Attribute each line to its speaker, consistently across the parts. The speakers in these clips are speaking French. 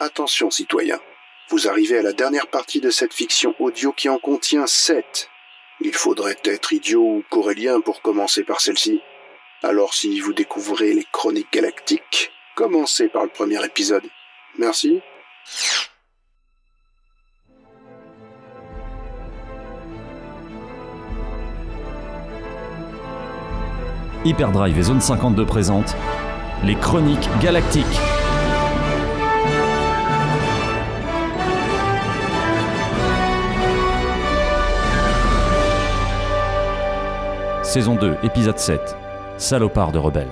Speaker 1: Attention, citoyens. Vous arrivez à la dernière partie de cette fiction audio qui en contient sept. Il faudrait être idiot ou corélien pour commencer par celle-ci. Alors si vous découvrez les chroniques galactiques, commencez par le premier épisode. Merci.
Speaker 2: Hyperdrive et Zone 52 présentent les Chroniques Galactiques. Saison 2, épisode 7. Salopard de rebelle.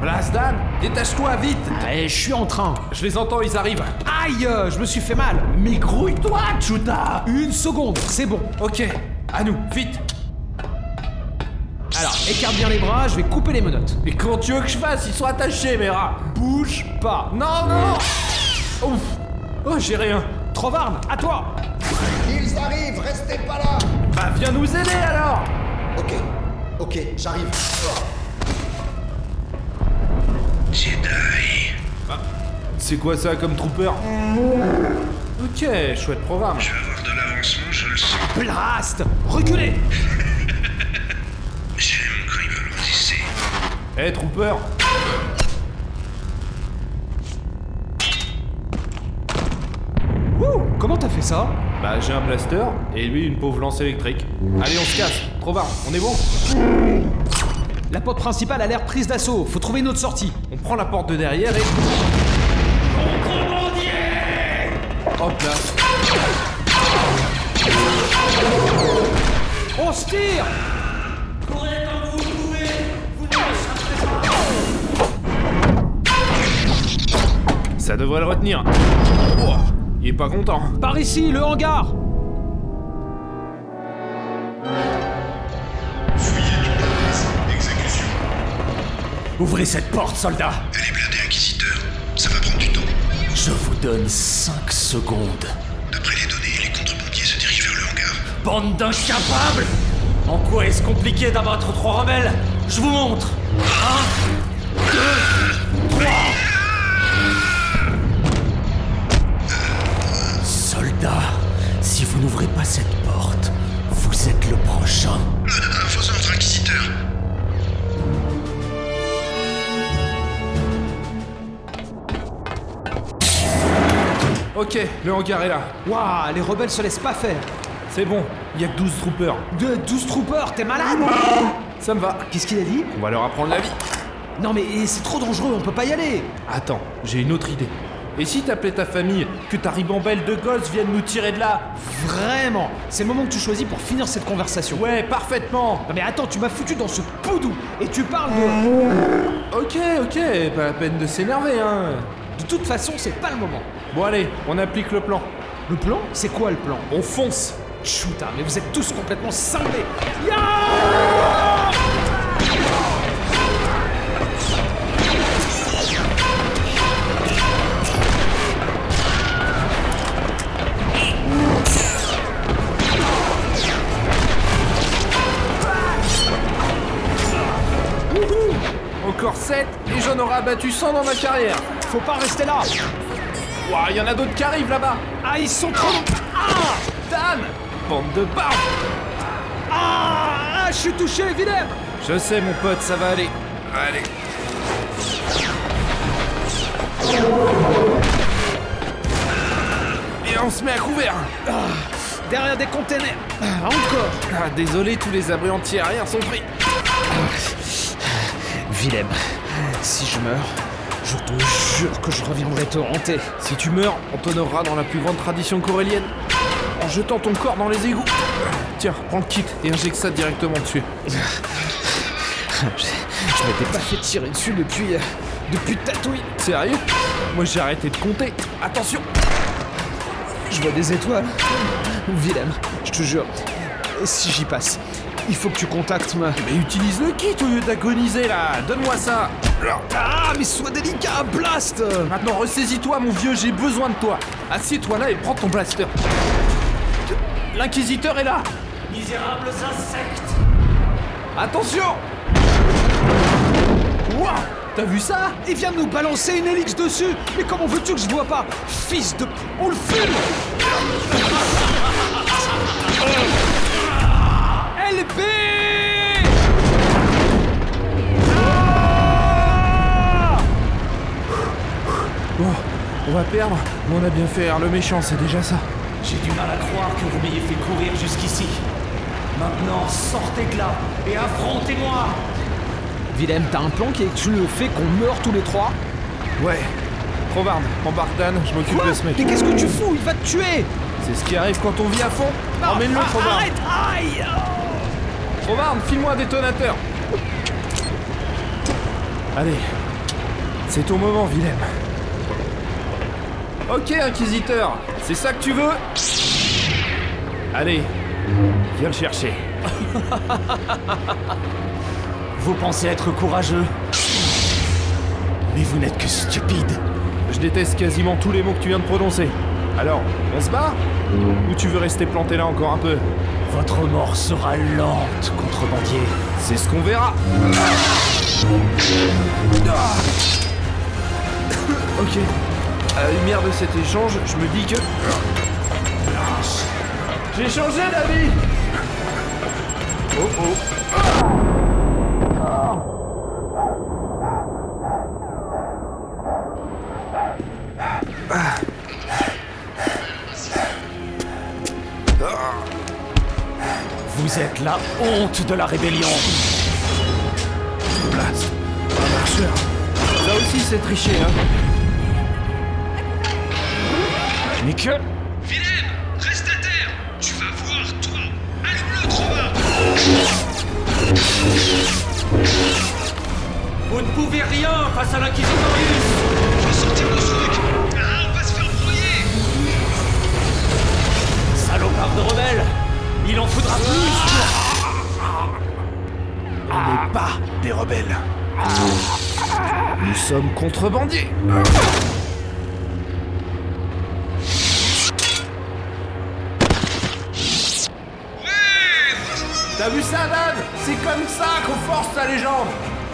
Speaker 3: Blasdan, détache-toi vite
Speaker 4: Allez, je suis en train.
Speaker 3: Je les entends, ils arrivent
Speaker 4: Aïe, je me suis fait mal.
Speaker 3: Mais grouille-toi, Chuta
Speaker 4: Une seconde, c'est bon.
Speaker 3: Ok, à nous, vite
Speaker 4: Alors, écarte bien les bras, je vais couper les menottes.
Speaker 3: Mais comment tu veux que je fasse Ils sont attachés, mes rats
Speaker 4: Bouge pas.
Speaker 3: Non, non Ouf Oh, j'ai rien
Speaker 4: Trovarne, à toi
Speaker 5: Ils arrivent, restez pas là
Speaker 3: Bah, viens nous aider alors
Speaker 5: Ok, ok, j'arrive.
Speaker 3: C'est quoi ça comme trooper? Ok, chouette programme.
Speaker 6: Je vais avoir de l'avancement, je le sens.
Speaker 4: Blast Reculez
Speaker 6: J'aime quand ils veulent.
Speaker 3: Eh, trooper
Speaker 4: Comment t'as fait ça
Speaker 3: Bah, j'ai un blaster, et lui, une pauvre lance électrique. Allez, on se casse Trovard, on est bon
Speaker 4: La porte principale a l'air prise d'assaut. Faut trouver une autre sortie.
Speaker 3: On prend la porte de derrière et... Hop là
Speaker 4: On se tire
Speaker 3: Ça devrait le retenir. Ouah, est pas content.
Speaker 4: Par ici, le hangar
Speaker 6: Fuyez du palais. Exécution.
Speaker 7: Ouvrez cette porte, soldat
Speaker 6: Elle est blindée, Inquisiteur. Ça va prendre du temps.
Speaker 7: Je vous donne 5 secondes.
Speaker 6: D'après les données, les contrebandiers se dirigent vers le hangar.
Speaker 7: Bande d'incapables En quoi est-ce compliqué d'abattre trois rebelles? Je vous montre 1, 2, 3 Si vous n'ouvrez pas cette porte, vous êtes le prochain.
Speaker 6: Euh, Faut notre inquisiteur.
Speaker 3: Ok, le hangar est là.
Speaker 4: Waouh, les rebelles se laissent pas faire.
Speaker 3: C'est bon, il y a que 12 troopers.
Speaker 4: De 12 troopers, t'es malade ah.
Speaker 3: Ça me va.
Speaker 4: Qu'est-ce qu'il a dit
Speaker 3: On va leur apprendre la vie.
Speaker 4: Non mais c'est trop dangereux, on peut pas y aller.
Speaker 3: Attends, j'ai une autre idée. Et si t'appelais ta famille, que ta ribambelle de gosses vienne nous tirer de là
Speaker 4: Vraiment, c'est le moment que tu choisis pour finir cette conversation.
Speaker 3: Ouais, parfaitement
Speaker 4: Non mais attends, tu m'as foutu dans ce poudou et tu parles de...
Speaker 3: Ok, ok, pas la peine de s'énerver, hein.
Speaker 4: De toute façon, c'est pas le moment.
Speaker 3: Bon allez, on applique le plan.
Speaker 4: Le plan? C'est quoi le plan?
Speaker 3: On fonce
Speaker 4: Chuta, mais vous êtes tous complètement cinglés.
Speaker 3: Encore abattu 100 dans ma carrière.
Speaker 4: Faut pas rester là.
Speaker 3: Ouah, il y en a d'autres qui arrivent là-bas.
Speaker 4: Ah, ils sont trop...
Speaker 3: Ah Dan Bande de barbe
Speaker 4: Ah, ah, je suis touché, Willem
Speaker 3: Je sais mon pote, ça va aller. Allez. Et on se met à couvert.
Speaker 4: Derrière des containers. Ah, encore.
Speaker 3: Ah, désolé, tous les abris anti-aériens sont pris.
Speaker 4: Willem, si je meurs, je te jure que je reviendrai te hanter.
Speaker 3: Si tu meurs, on t'honorera dans la plus grande tradition corélienne. En jetant ton corps dans les égouts. Tiens, prends le kit et injecte ça directement dessus.
Speaker 4: Je, m'étais pas fait tirer dessus depuis... euh, depuis Tatooine.
Speaker 3: Sérieux? Moi j'ai arrêté de compter. Attention
Speaker 4: Je vois des étoiles. Willem, je te jure, si j'y passe, il faut que tu contactes ma...
Speaker 3: Mais utilise le kit au lieu d'agoniser là. Donne-moi ça.
Speaker 4: Ah, mais sois délicat, blast.
Speaker 3: Maintenant ressaisis-toi mon vieux, j'ai besoin de toi. Assieds-toi là et prends ton blaster. L'inquisiteur est là.
Speaker 7: Misérables insectes.
Speaker 3: Attention. Ouah. T'as vu ça?
Speaker 4: Il vient de nous balancer une hélix dessus. Mais comment veux-tu que je vois pas? Fils de... On le fume
Speaker 3: on va perdre, mais on a bien fait. Le méchant, c'est déjà ça.
Speaker 7: J'ai du mal à croire que vous m'ayez fait courir jusqu'ici. Maintenant, sortez de là et affrontez-moi
Speaker 4: Willem, t'as un plan qui est que tu le fais qu'on meurt tous les trois?
Speaker 3: Ouais. Trovard, embarque Dan, je m'occupe de ce mec.
Speaker 4: Mais qu'est-ce que tu fous? Il va te tuer
Speaker 3: C'est ce qui arrive quand on vit à fond. Emmène-le,
Speaker 4: Ah. Arrête Aïe
Speaker 3: file-moi un détonateur. Allez, c'est ton moment, Willem. Ok, Inquisiteur, c'est ça que tu veux? Allez, viens le chercher.
Speaker 7: Vous pensez être courageux? Mais vous n'êtes que stupide
Speaker 3: Je déteste quasiment tous les mots que tu viens de prononcer. Alors, on se bat? Ou tu veux rester planté là encore un peu?
Speaker 7: Votre mort sera lente, contrebandier.
Speaker 3: C'est ce qu'on verra. Ah. ok. À la lumière de cet échange, je me dis que. J'ai changé d'avis Oh oh
Speaker 7: Vous êtes la honte de la rébellion.
Speaker 3: Marcheur Ça aussi, c'est triché, hein
Speaker 7: Mais que...
Speaker 6: Willem, reste à terre. Tu vas voir, toi. Allume-le, Trovard
Speaker 7: Vous ne pouvez rien face à l'Inquisitorius
Speaker 6: vais sortir le truc. Ah, on va se faire broyer
Speaker 7: Salopard de rebelle. Il en faudra plus.
Speaker 3: On n'est pas des rebelles. Nous sommes contrebandiers. T'as vu ça, Dan C'est comme ça qu'on force la légende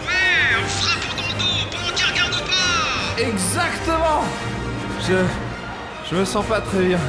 Speaker 6: Ouais, en frappant dans le dos pendant qu'il regarde pas.
Speaker 3: Exactement. Je... Je me sens pas très bien.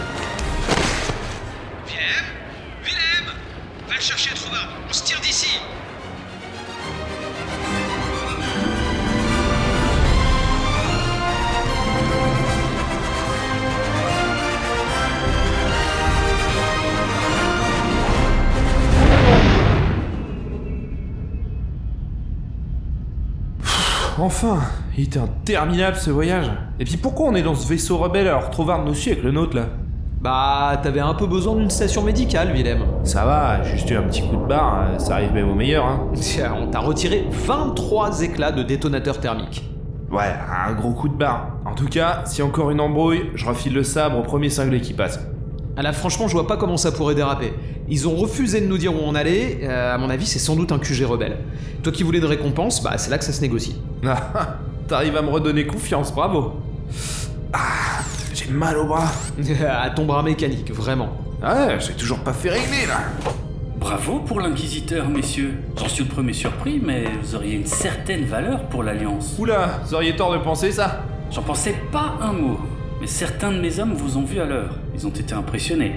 Speaker 3: Enfin Il était interminable ce voyage. Et puis pourquoi on est dans ce vaisseau rebelle alors nous suit avec le nôtre là?
Speaker 4: Bah, t'avais un peu besoin d'une station médicale, Willem.
Speaker 3: Ça va, juste eu un petit coup de barre, ça arrive même au meilleur hein.
Speaker 4: Tiens, on t'a retiré 23 éclats de détonateur thermique.
Speaker 3: Ouais, un gros coup de barre. En tout cas, si encore une embrouille, je refile le sabre au premier cinglé qui passe.
Speaker 4: Ah là, franchement, je vois pas comment ça pourrait déraper. Ils ont refusé de nous dire où on allait, euh, à mon avis, c'est sans doute un QG rebelle. Toi qui voulais de récompense, bah c'est là que ça se négocie.
Speaker 3: Ah, T'arrives à me redonner confiance, bravo. Ah, j'ai mal au bras.
Speaker 4: à ton bras mécanique, vraiment.
Speaker 3: Ouais, j'ai toujours pas fait régler là.
Speaker 8: Bravo pour l'inquisiteur, messieurs. J'en suis le premier surpris, mais vous auriez une certaine valeur pour l'Alliance.
Speaker 3: Oula, vous auriez tort de penser ça.
Speaker 8: J'en pensais pas un mot, mais certains de mes hommes vous ont vu à l'heure. Ils ont été impressionnés.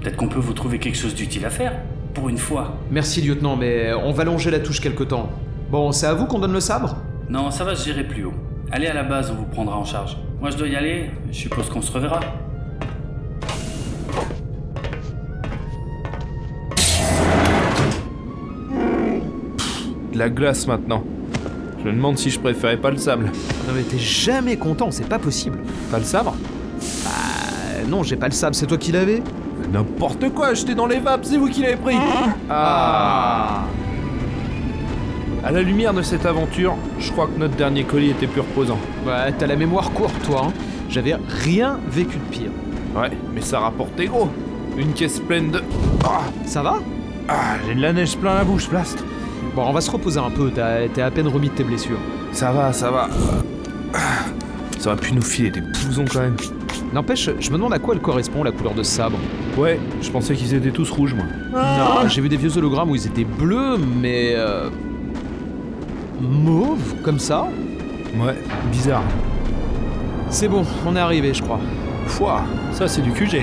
Speaker 8: Peut-être qu'on peut vous trouver quelque chose d'utile à faire, pour une fois.
Speaker 4: Merci, lieutenant, mais on va longer la touche quelque temps. Bon, c'est à vous qu'on donne le sabre?
Speaker 8: Non, ça va se gérer plus haut. Allez à la base, on vous prendra en charge. Moi, je dois y aller. Je suppose qu'on se reverra.
Speaker 3: De la glace maintenant. Je me demande si je préférais pas le sable.
Speaker 4: Non mais t'es jamais content, c'est pas possible.
Speaker 3: Pas le sabre?
Speaker 4: Euh, non, j'ai pas le sabre, c'est toi qui l'avais
Speaker 3: N'importe quoi, j'étais dans les vapes, c'est vous qui l'avez pris. Ah. À la lumière de cette aventure, je crois que notre dernier colis était plus reposant.
Speaker 4: Ouais, t'as la mémoire courte, toi, hein. J'avais rien vécu de pire.
Speaker 3: Ouais, mais ça rapportait gros. Une caisse pleine de. Ah,
Speaker 4: Ça va?
Speaker 3: Ah, j'ai de la neige plein la bouche, Blast.
Speaker 4: Bon, on va se reposer un peu, t'as t'es à peine remis de tes blessures.
Speaker 3: Ça va, ça va. Ah, Ça aurait pu nous filer des blousons quand même.
Speaker 4: N'empêche, je me demande à quoi elle correspond, la couleur de sabre.
Speaker 3: Ouais, je pensais qu'ils étaient tous rouges, moi.
Speaker 4: Non, j'ai vu des vieux hologrammes où ils étaient bleus, mais... Euh... Mauve, comme ça
Speaker 3: Ouais, bizarre.
Speaker 4: C'est bon, on est arrivé, je crois.
Speaker 3: Foi, ça c'est du QG.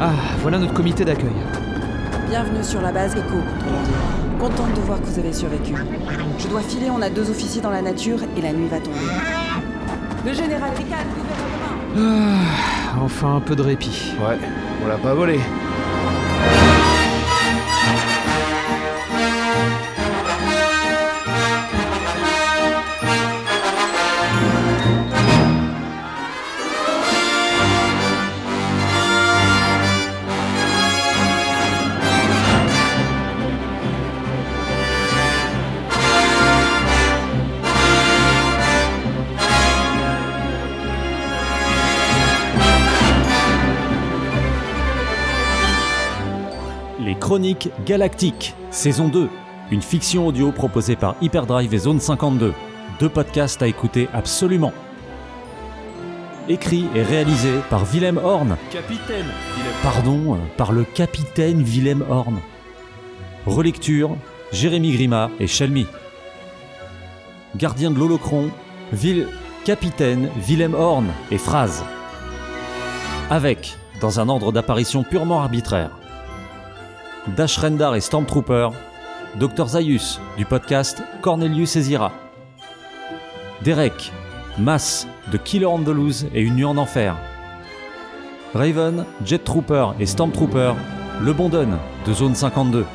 Speaker 4: Ah, voilà notre comité d'accueil.
Speaker 9: Bienvenue sur la base Echo, contrôleur. Contente de voir que vous avez survécu. Je dois filer, on a deux officiers dans la nature et la nuit va tomber. Le général Ricard, gouvernement
Speaker 4: Ah, enfin un peu de répit.
Speaker 3: Ouais, on l'a pas volé.
Speaker 2: Les Chroniques Galactiques, saison 2. Une fiction audio proposée par Hyperdrive et Zone 52. Deux podcasts à écouter absolument. Écrit et réalisé par Willem Horn.
Speaker 3: Capitaine
Speaker 2: Pardon, euh, par le capitaine Willem Horn. Relecture, Jérémy Grima et Shelmy. Gardien de l'Holocron. Capitaine Willem Horn et Phrase. Avec, dans un ordre d'apparition purement arbitraire, Dash Rendar et Stormtrooper, Dr Zaius du podcast Cornelius et. Derek, Mass de Killer on the Loose et Une nuit en enfer. Raven, Jet Trooper et Stormtrooper, Le Bondon de Zone 52.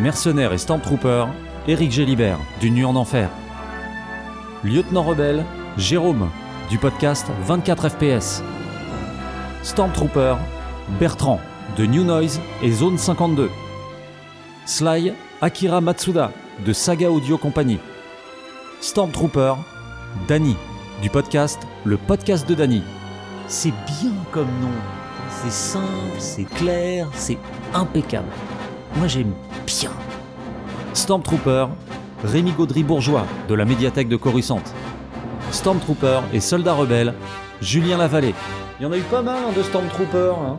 Speaker 2: Mercenaire et Stormtrooper, Eric Gélibert du Nuit en Enfer. Lieutenant Rebelle, Jérôme du podcast 24 FPS. Stormtrooper, Bertrand de New Noise et Zone 52. Sly, Akira Matsuda de Saga Audio Company. Stormtrooper, Danny du podcast Le Podcast de Danny. C'est bien comme nom. C'est simple, c'est clair, c'est impeccable. Moi j'aime bien. Stormtrooper, Rémi Gaudry-Bourgeois de la médiathèque de Coruscant. Stormtrooper et Soldat Rebelle, Julien Lavallée. Il y en a eu pas mal hein, de Stormtrooper, hein,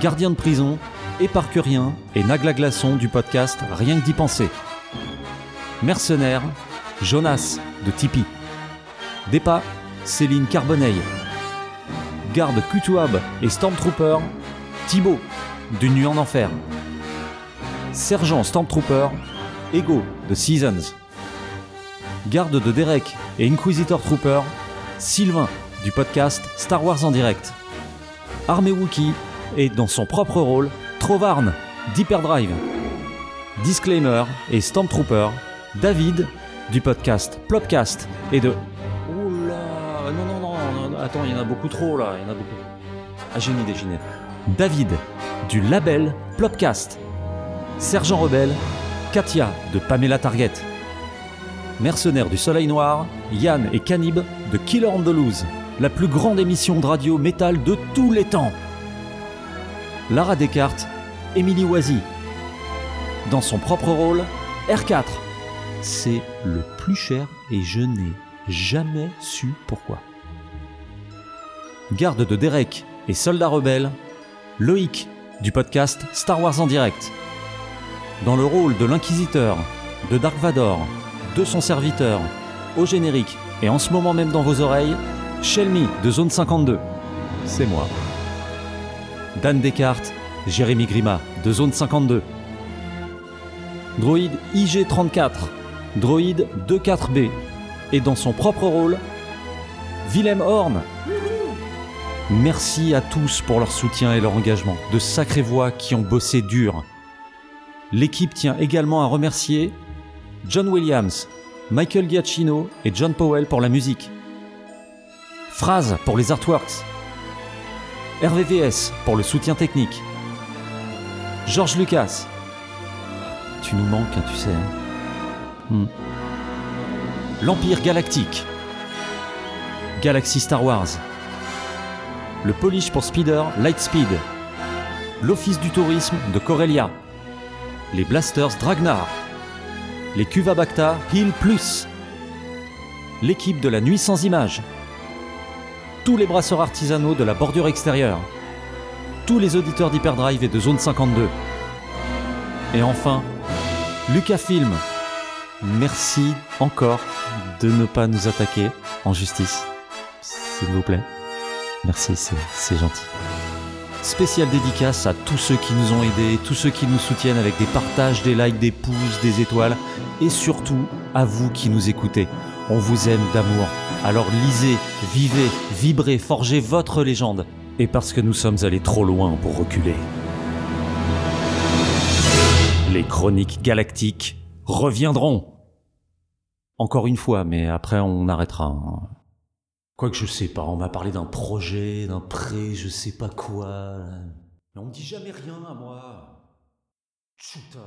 Speaker 2: Gardien de prison, Éparcurien et Nagla Glaçon du podcast Rien que d'y penser. Mercenaire, Jonas de Tipeee. Dépa, Céline Carbonneil. Garde Kutuab et Stormtrooper, Thibaut du Nuit en Enfer. Sergent Stormtrooper, Ego de Seasons. Garde de Derek et Inquisitor Trooper, Sylvain du podcast Star Wars en direct. Armée Wookie et dans son propre rôle, Trovarne d'Hyperdrive. Disclaimer et Stormtrooper, David du podcast Plopcast et de. Là Non, non, non, non, attends, il y en a beaucoup trop là, il y en a beaucoup. Ah, j'ai une idée, j'ai. David du label Plopcast. Sergent Rebelle, Katia de Pamela Target. Mercenaires du Soleil Noir, Yann et Canib de Killer Loose, la plus grande émission de radio métal de tous les temps. Lara Descartes, Émilie Oisy. Dans son propre rôle, R4. C'est le plus cher et je n'ai jamais su pourquoi. Garde de Derek et Soldat Rebelle, Loïc du podcast Star Wars en direct. Dans le rôle de l'inquisiteur, de Dark Vador, de son serviteur, au générique et en ce moment même dans vos oreilles, Shelmy de Zone 52. C'est moi. Dan Descartes, Jérémy Grima de Zone 52. Droïde IG-34, Droïde 24B, et dans son propre rôle, Willem Horn. Merci à tous pour leur soutien et leur engagement, de sacrées voix qui ont bossé dur. L'équipe tient également à remercier John Williams, Michael Giacchino et John Powell pour la musique. Phrase pour les artworks. RVVS pour le soutien technique. George Lucas. Tu nous manques, hein, tu sais. hein. Hmm. L'Empire Galactique. Galaxy Star Wars. Le polish pour Speeder Lightspeed. L'Office du tourisme de Corellia. Les Blasters Dragnar. Les Cuvabacta Hill Plus. L'équipe de la Nuit sans image. Tous les brasseurs artisanaux de la bordure extérieure. Tous les auditeurs d'Hyperdrive et de Zone 52. Et enfin, Lucasfilm, merci encore de ne pas nous attaquer en justice. S'il vous plaît. Merci, c'est gentil. Spéciale dédicace à tous ceux qui nous ont aidés, tous ceux qui nous soutiennent avec des partages, des likes, des pouces, des étoiles, et surtout à vous qui nous écoutez. On vous aime d'amour. Alors lisez, vivez, vibrez, forgez votre légende. Et parce que nous sommes allés trop loin pour reculer. Les chroniques galactiques reviendront. Encore une fois, mais après on arrêtera. Quoique je sais pas, on m'a parlé d'un projet, d'un prêt, je sais pas quoi. Mais on me dit jamais rien à moi. Chuta.